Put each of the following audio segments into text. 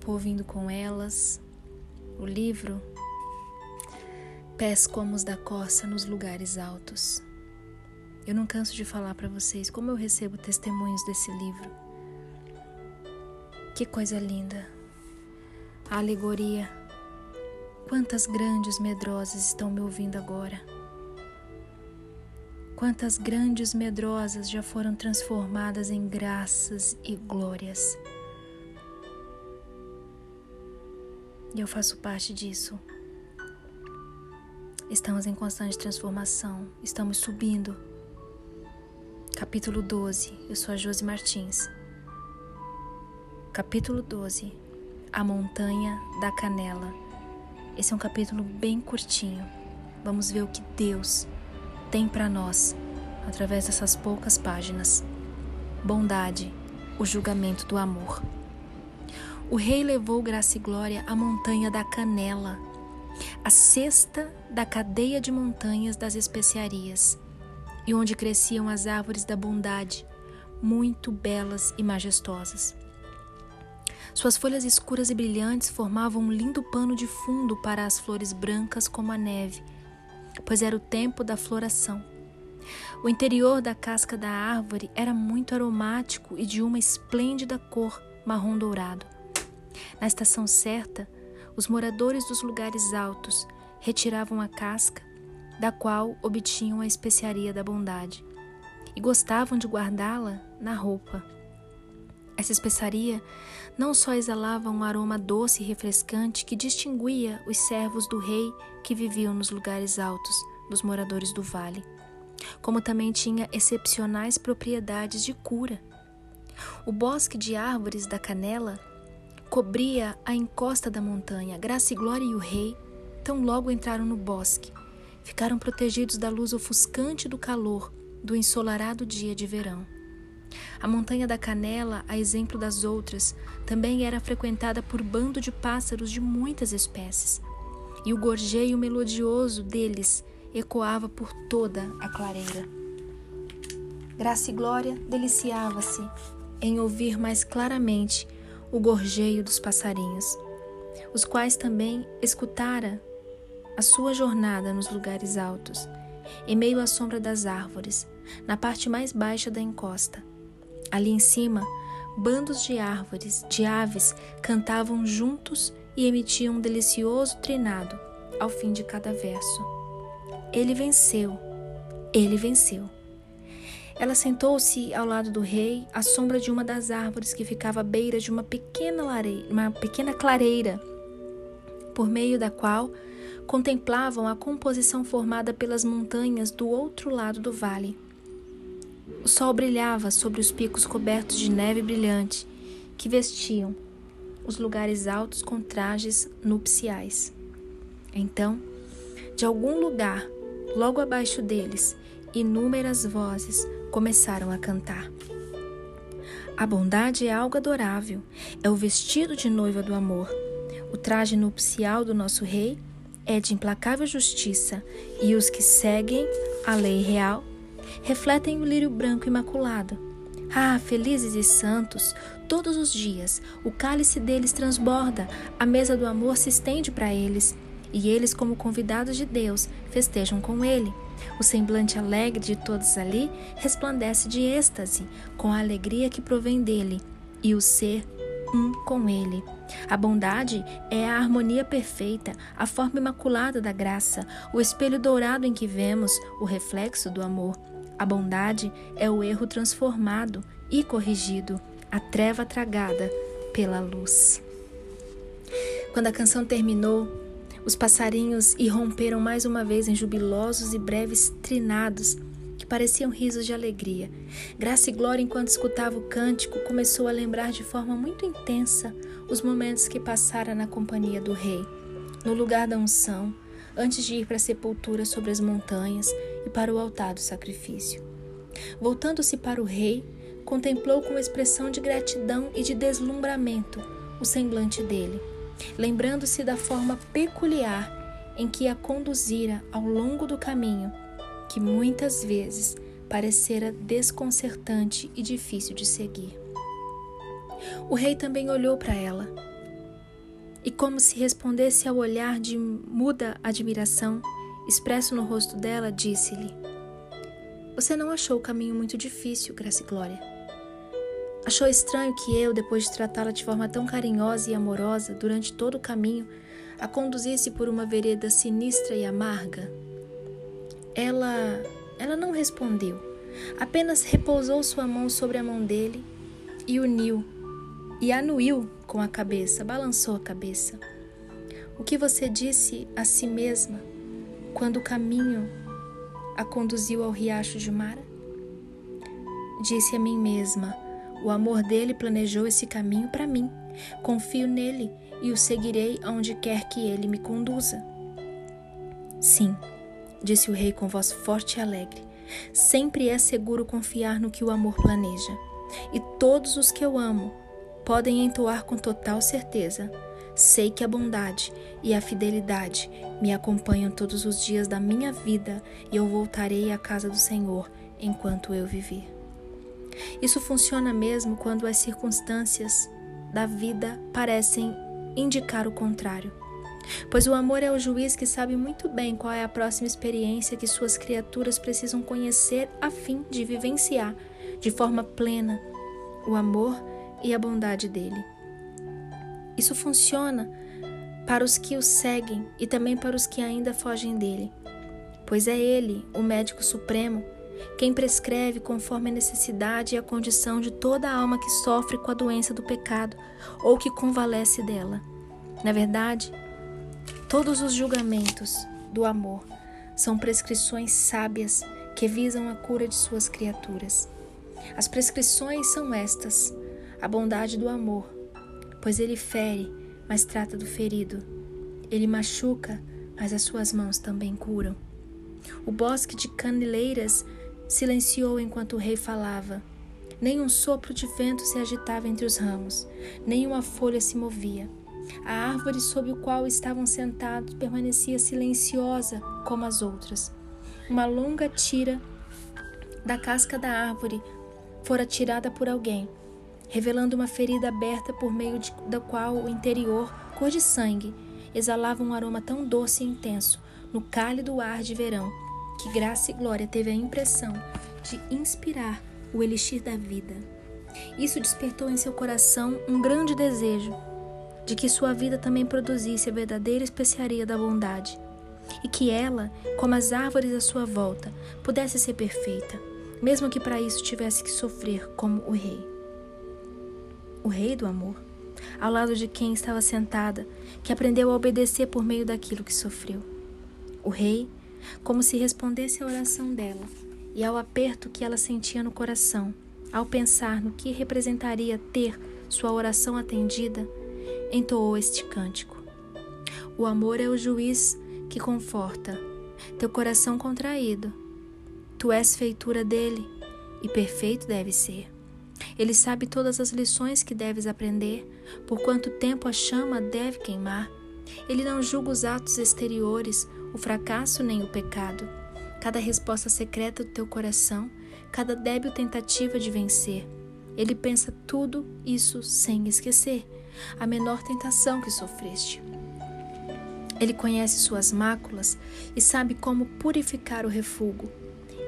povo indo com elas. O livro Pés como os da coça nos lugares altos. Eu não canso de falar para vocês como eu recebo testemunhos desse livro. Que coisa linda! A alegoria. Quantas grandes medrosas estão me ouvindo agora? Quantas grandes medrosas já foram transformadas em graças e glórias? E eu faço parte disso. Estamos em constante transformação, estamos subindo. Capítulo 12. Eu sou a Josi Martins. Capítulo 12. A Montanha da Canela. Esse é um capítulo bem curtinho. Vamos ver o que Deus tem para nós através dessas poucas páginas. Bondade, o julgamento do amor. O rei levou graça e glória à montanha da Canela, a sexta da cadeia de montanhas das especiarias, e onde cresciam as árvores da bondade, muito belas e majestosas. Suas folhas escuras e brilhantes formavam um lindo pano de fundo para as flores brancas como a neve, pois era o tempo da floração. O interior da casca da árvore era muito aromático e de uma esplêndida cor marrom dourado. Na estação certa, os moradores dos lugares altos retiravam a casca, da qual obtinham a especiaria da bondade, e gostavam de guardá-la na roupa. Essa especiaria não só exalava um aroma doce e refrescante que distinguia os servos do rei que viviam nos lugares altos dos moradores do vale, como também tinha excepcionais propriedades de cura. O bosque de árvores da canela cobria a encosta da montanha. Graça e Glória e o rei, tão logo entraram no bosque, ficaram protegidos da luz ofuscante do calor do ensolarado dia de verão. A montanha da Canela, a exemplo das outras, também era frequentada por bando de pássaros de muitas espécies, e o gorjeio melodioso deles ecoava por toda a clareira. Graça e Glória deliciava-se em ouvir mais claramente o gorjeio dos passarinhos, os quais também escutara a sua jornada nos lugares altos, em meio à sombra das árvores, na parte mais baixa da encosta. Ali em cima, bandos de árvores, de aves, cantavam juntos e emitiam um delicioso trinado ao fim de cada verso. Ele venceu, ele venceu. Ela sentou-se ao lado do rei, à sombra de uma das árvores que ficava à beira de uma pequena, lareira, uma pequena clareira, por meio da qual contemplavam a composição formada pelas montanhas do outro lado do vale. O sol brilhava sobre os picos cobertos de neve brilhante que vestiam os lugares altos com trajes nupciais. Então, de algum lugar, logo abaixo deles, inúmeras vozes começaram a cantar. A bondade é algo adorável, é o vestido de noiva do amor. O traje nupcial do nosso rei é de implacável justiça, e os que seguem a lei real refletem o lírio branco imaculado. Ah, felizes e santos, todos os dias o cálice deles transborda, a mesa do amor se estende para eles, e eles, como convidados de Deus, festejam com ele. O semblante alegre de todos ali resplandece de êxtase, com a alegria que provém dele, e o ser um com ele. A bondade é a harmonia perfeita, a forma imaculada da graça, o espelho dourado em que vemos o reflexo do amor. A bondade é o erro transformado e corrigido, a treva tragada pela luz. Quando a canção terminou, os passarinhos irromperam mais uma vez em jubilosos e breves trinados que pareciam risos de alegria. Graça e Glória, enquanto escutava o cântico, começou a lembrar de forma muito intensa os momentos que passara na companhia do rei, no lugar da unção, antes de ir para a sepultura sobre as montanhas e para o altar do sacrifício. Voltando-se para o rei, contemplou com expressão de gratidão e de deslumbramento o semblante dele lembrando-se da forma peculiar em que a conduzira ao longo do caminho, que muitas vezes parecera desconcertante e difícil de seguir. O rei também olhou para ela. E como se respondesse ao olhar de muda admiração expresso no rosto dela, disse-lhe: Você não achou o caminho muito difícil, Graça e Glória? Achou estranho que eu, depois de tratá-la de forma tão carinhosa e amorosa durante todo o caminho, a conduzisse por uma vereda sinistra e amarga? Ela, ela não respondeu, apenas repousou sua mão sobre a mão dele e uniu e anuiu com a cabeça, balançou a cabeça. O que você disse a si mesma quando o caminho a conduziu ao riacho de Mara? Disse a mim mesma: o amor dele planejou esse caminho para mim. Confio nele e o seguirei aonde quer que ele me conduza. Sim, disse o rei com voz forte e alegre. Sempre é seguro confiar no que o amor planeja. E todos os que eu amo podem entoar com total certeza. Sei que a bondade e a fidelidade me acompanham todos os dias da minha vida e eu voltarei à casa do Senhor enquanto eu viver. Isso funciona mesmo quando as circunstâncias da vida parecem indicar o contrário. Pois o amor é o juiz que sabe muito bem qual é a próxima experiência que suas criaturas precisam conhecer a fim de vivenciar de forma plena o amor e a bondade dele. Isso funciona para os que o seguem e também para os que ainda fogem dele, pois é ele, o médico supremo, quem prescreve conforme a necessidade e a condição de toda alma que sofre com a doença do pecado ou que convalesce dela. Na verdade, todos os julgamentos do amor são prescrições sábias que visam a cura de suas criaturas. As prescrições são estas: a bondade do amor, pois ele fere, mas trata do ferido. Ele machuca, mas as suas mãos também curam. O bosque de caneleiras silenciou enquanto o rei falava. Nem um sopro de vento se agitava entre os ramos, nem uma folha se movia. A árvore sob o qual estavam sentados permanecia silenciosa como as outras. Uma longa tira da casca da árvore fora tirada por alguém, revelando uma ferida aberta por meio de, da qual o interior, cor de sangue, exalava um aroma tão doce e intenso no cálido ar de verão que Graça e Glória teve a impressão de inspirar o elixir da vida. Isso despertou em seu coração um grande desejo de que sua vida também produzisse a verdadeira especiaria da bondade e que ela, como as árvores à sua volta, pudesse ser perfeita, mesmo que para isso tivesse que sofrer como o rei. O rei do amor, ao lado de quem estava sentada, que aprendeu a obedecer por meio daquilo que sofreu. O rei como se respondesse à oração dela e ao aperto que ela sentia no coração, ao pensar no que representaria ter sua oração atendida, entoou este cântico. O amor é o juiz que conforta teu coração contraído. Tu és feitura dele e perfeito deve ser. Ele sabe todas as lições que deves aprender, por quanto tempo a chama deve queimar. Ele não julga os atos exteriores, o fracasso nem o pecado, cada resposta secreta do teu coração, cada débil tentativa de vencer. Ele pensa tudo isso sem esquecer a menor tentação que sofreste. Ele conhece suas máculas e sabe como purificar o refúgio,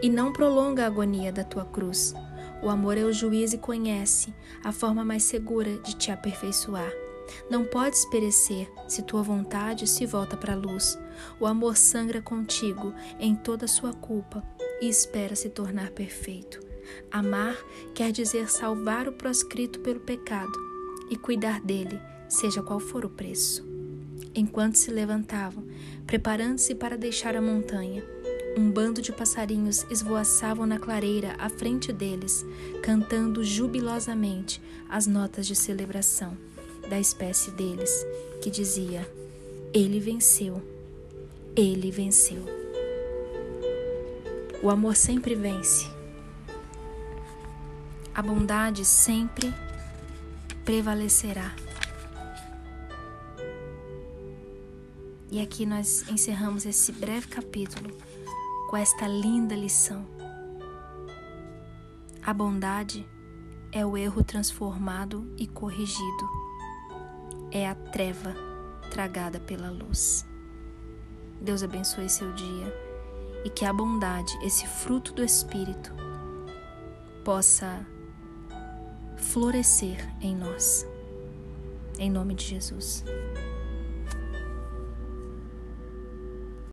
e não prolonga a agonia da tua cruz. O amor é o juiz e conhece a forma mais segura de te aperfeiçoar. Não podes perecer se tua vontade se volta para a luz. O amor sangra contigo em toda sua culpa e espera se tornar perfeito. Amar quer dizer salvar o proscrito pelo pecado e cuidar dele, seja qual for o preço. Enquanto se levantavam, preparando-se para deixar a montanha, um bando de passarinhos esvoaçavam na clareira à frente deles, cantando jubilosamente as notas de celebração da espécie deles, que dizia: Ele venceu, ele venceu. O amor sempre vence. A bondade sempre prevalecerá. E aqui nós encerramos esse breve capítulo com esta linda lição. A bondade é o erro transformado e corrigido é a treva tragada pela luz. Deus abençoe seu dia e que a bondade, esse fruto do Espírito, possa florescer em nós. Em nome de Jesus.